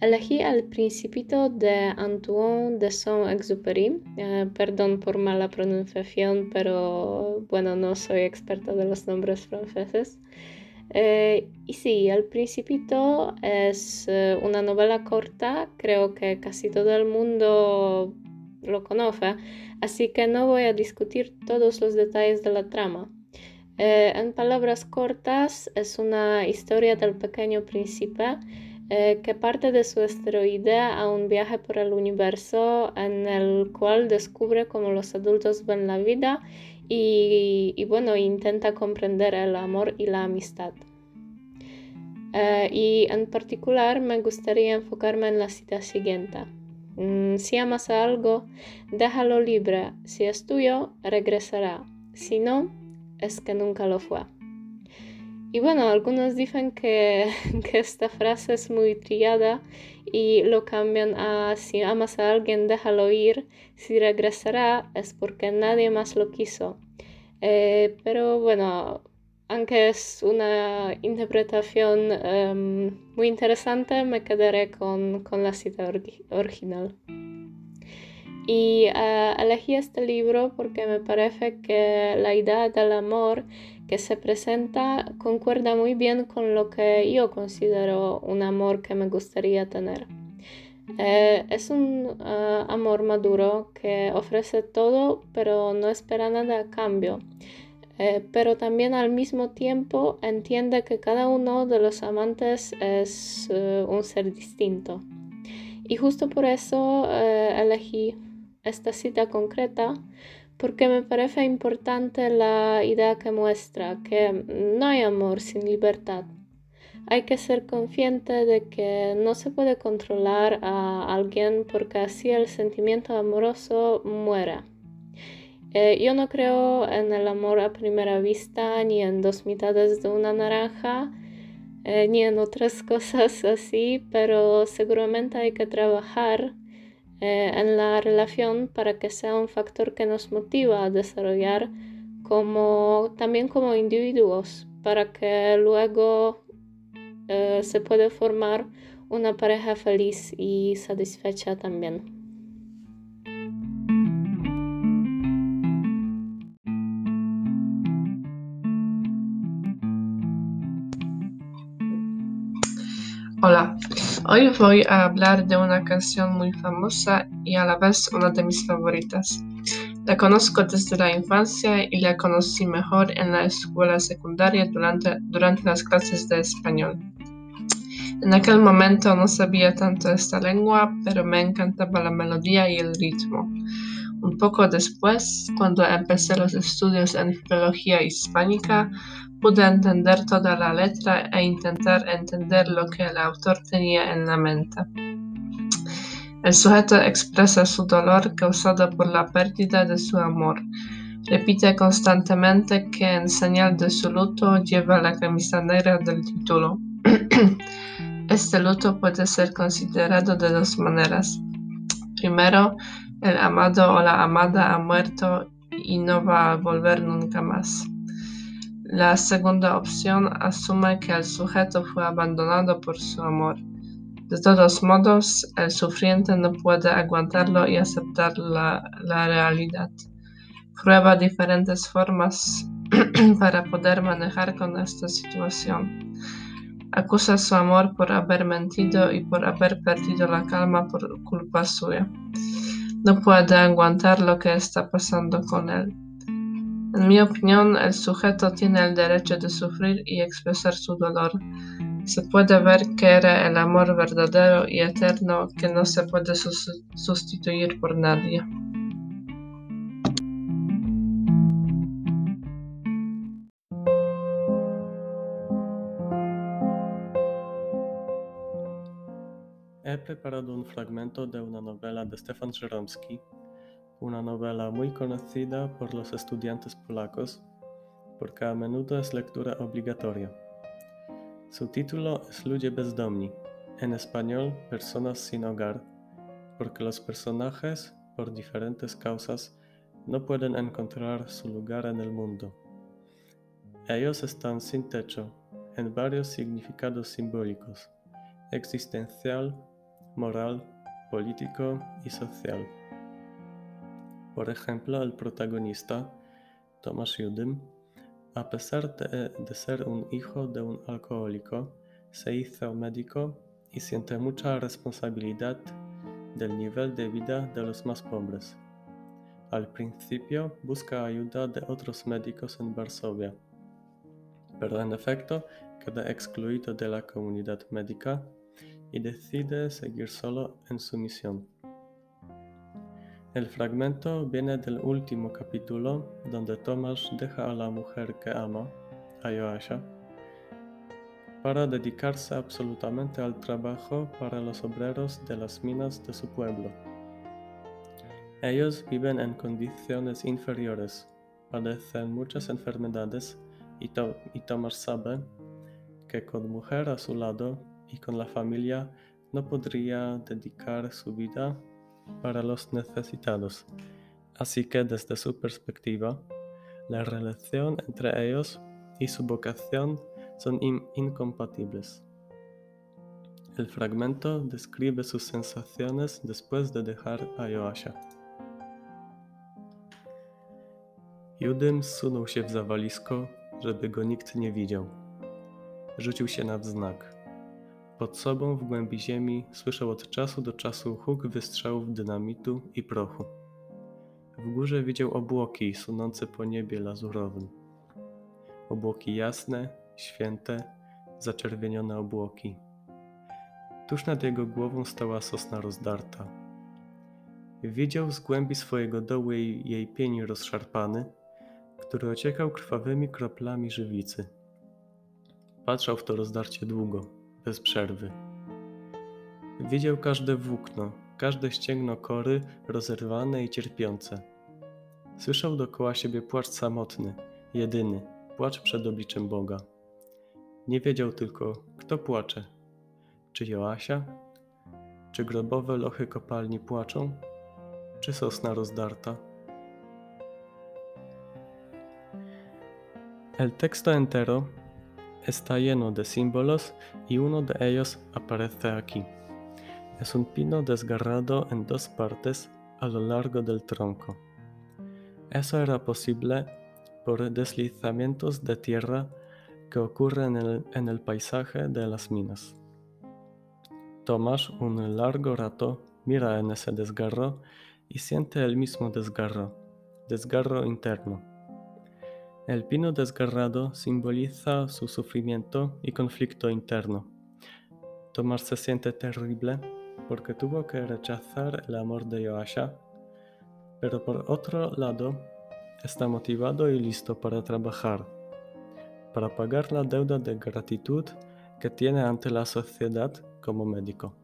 Elegí El Principito de Antoine de Saint-Exupéry. Eh, perdón por mala pronunciación, pero bueno, no soy experta de los nombres franceses. Eh, y sí, El Principito es eh, una novela corta, creo que casi todo el mundo lo conoce, así que no voy a discutir todos los detalles de la trama. en palabras cortas, es una historia del pequeño príncipe eh, que parte de su asteroide a un viaje por el universo en el cual descubre cómo los adultos ven la vida y, bueno, intenta comprender el amor y la amistad. Eh, y en particular me gustaría enfocarme en la cita siguiente. Mm, si amas a algo, déjalo libre. Si es tuyo, regresará. Si no, es que nunca lo fue. Y bueno, algunos dicen que, esta frase es muy trillada y lo cambian a si amas a alguien déjalo ir, si regresará es porque nadie más lo quiso. Eh, pero bueno, aunque es una interpretación em, muy interesante, me quedaré con, la cita original. Y eh, elegí este libro porque me parece que la idea del amor que se presenta concuerda muy bien con lo que yo considero un amor que me gustaría tener. Eh, es un eh, amor maduro que ofrece todo pero no espera nada a cambio. Eh, pero también al mismo tiempo entiende que cada uno de los amantes es un ser distinto. Y justo por eso elegí esta cita concreta porque me parece importante la idea que muestra que no hay amor sin libertad. Hay que ser consciente de que no se puede controlar a alguien porque así el sentimiento amoroso muere. Eh, yo no creo en el amor a primera vista, ni en dos mitades de una naranja, eh, ni en otras cosas así, pero seguramente hay que trabajar eh, en la relación para que sea un factor que nos motiva a desarrollar como también como individuos para que luego eh, se pueda formar una pareja feliz y satisfecha también. Hola, hoy voy a hablar de una canción muy famosa y a la vez una de mis favoritas. La conozco desde la infancia y la conocí mejor en la escuela secundaria durante, durante las clases de español. En aquel momento no sabía tanto esta lengua, pero me encantaba la melodía y el ritmo. Un poco después, cuando empecé los estudios en filología hispánica, pude entender toda la letra e intentar entender lo que el autor tenía en la mente. El sujeto expresa su dolor causado por la pérdida de su amor. Repite constantemente que en señal de su luto lleva la camisa negra del título. este luto puede ser considerado de dos maneras. Primero, el amado o la amada ha muerto y no va a volver nunca más. La segunda opción asume que el sujeto fue abandonado por su amor. De todos modos, el sufriente no puede aguantarlo y aceptar la, realidad. Prueba diferentes formas para poder manejar con esta situación. Acusa su amor por haber mentido y por haber perdido la calma por culpa suya. No puede aguantar lo que está pasando con él. En mi opinión, el sujeto tiene el derecho de sufrir y expresar su dolor. Se puede ver que era el amor verdadero y eterno que no se puede sustituir por nadie. He preparado un fragmento de una novela de Stefan Żeromski una novela muy conocida por los estudiantes polacos porque a menudo es lectura obligatoria. Su título es Ludzie bezdomni, en español Personas sin hogar, porque los personajes, por diferentes causas, no pueden encontrar su lugar en el mundo. Ellos están sin techo, en varios significados simbólicos, existencial, moral, político y social. Por ejemplo, el protagonista, Thomas Judym, a pesar de, de, ser un hijo de un alcohólico, se hizo médico y siente mucha responsabilidad del nivel de vida de los más pobres. Al principio busca ayuda de otros médicos en Varsovia, pero en efecto queda excluido de la comunidad médica y decide seguir solo en su misión. El fragmento viene del último capítulo donde Tomás deja a la mujer que ama, a Joasha, para dedicarse absolutamente al trabajo para los obreros de las minas de su pueblo. Ellos viven en condiciones inferiores, padecen muchas enfermedades y, y Tomás sabe que con mujer a su lado y con la familia no podría dedicar su vida para los necesitados. Así que desde su perspectiva, la relación entre ellos y su vocación son incompatibles. El fragmento describe sus sensaciones después de dejar a Joasha. Judym zsunął się w zawalisko, żeby go nikt nie widział. Rzucił się na wznak. Pod sobą w głębi ziemi słyszał od czasu do czasu huk wystrzałów dynamitu i prochu. W górze widział obłoki sunące po niebie lazurowym. Obłoki jasne, święte, zaczerwienione obłoki. Tuż nad jego głową stała sosna rozdarta. Widział z głębi swojego dołu jej, jej pień rozszarpany, który ociekał krwawymi kroplami żywicy. Patrzał w to rozdarcie długo bez przerwy. Widział każde włókno, każde ścięgno kory rozerwane i cierpiące. Słyszał dokoła siebie płacz samotny, jedyny, płacz przed obliczem Boga. Nie wiedział tylko, kto płacze. Czy Joasia? Czy grobowe lochy kopalni płaczą? Czy sosna rozdarta? El texto entero está lleno de símbolos y uno de ellos aparece aquí. Es un pino desgarrado en dos partes a lo largo del tronco. Eso era posible por deslizamientos de tierra que ocurren en el, paisaje de las minas. Tomás un largo rato mira en ese desgarro y siente el mismo desgarro, desgarro interno. El pino desgarrado simboliza su sufrimiento y conflicto interno. Tomás se siente terrible porque tuvo que rechazar el amor de Joasha, pero por otro lado está motivado y listo para trabajar, para pagar la deuda de gratitud que tiene ante la sociedad como médico.